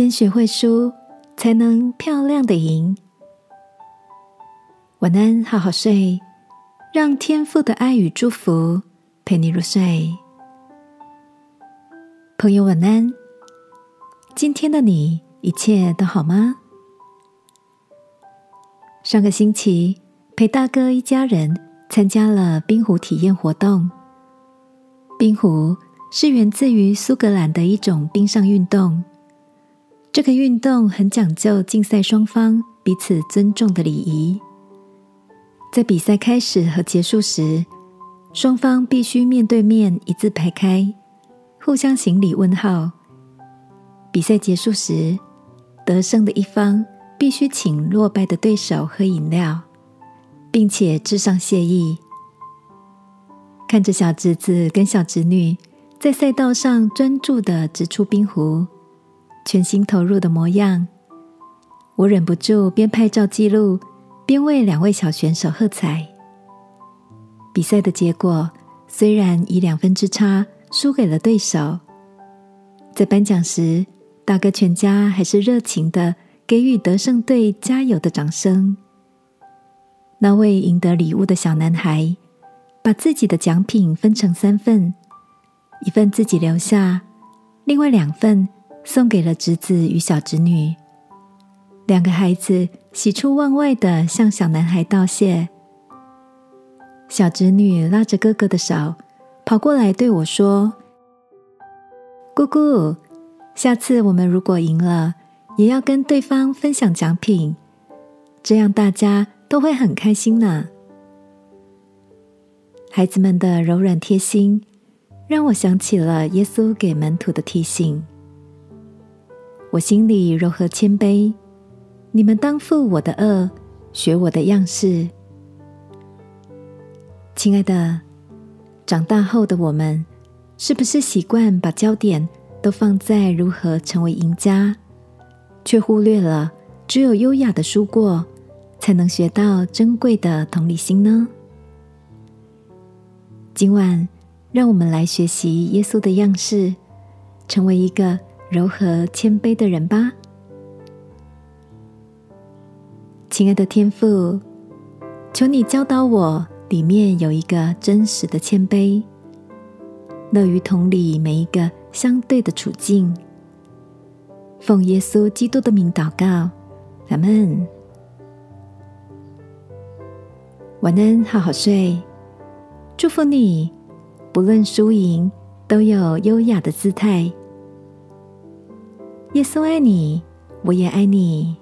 先学会输，才能漂亮的赢。晚安，好好睡，让天父的爱与祝福陪你入睡。朋友，晚安。今天的你一切都好吗？上个星期陪大哥一家人参加了冰壶体验活动。冰壶是源自于苏格兰的一种冰上运动。这个运动很讲究竞赛双方彼此尊重的礼仪。在比赛开始和结束时，双方必须面对面一字排开，互相行礼问好。比赛结束时，得胜的一方必须请落败的对手喝饮料，并且致上谢意。看着小侄子跟小侄女在赛道上专注的直出冰壶，全心投入的模样，我忍不住边拍照记录。边为两位小选手喝彩。比赛的结果虽然以两分之差输给了对手，在颁奖时，大哥全家还是热情的给予得胜队加油的掌声。那位赢得礼物的小男孩把自己的奖品分成三份，一份自己留下，另外两份送给了侄子与小侄女。两个孩子喜出望外的向小男孩道谢。小侄女拉着哥哥的手，跑过来对我说：“姑姑，下次我们如果赢了，也要跟对方分享奖品，这样大家都会很开心呢。”孩子们的柔软贴心，让我想起了耶稣给门徒的提醒。我心里柔和谦卑。你们当负我的恶，学我的样式。亲爱的，长大后的我们，是不是习惯把焦点都放在如何成为赢家，却忽略了只有优雅的输过，才能学到珍贵的同理心呢？今晚，让我们来学习耶稣的样式，成为一个柔和谦卑的人吧。亲爱的天父，求你教导我，里面有一个真实的谦卑，乐于同理每一个相对的处境。奉耶稣基督的名祷告，阿门。晚安，好好睡。祝福你，不论输赢，都有优雅的姿态。耶稣爱你，我也爱你。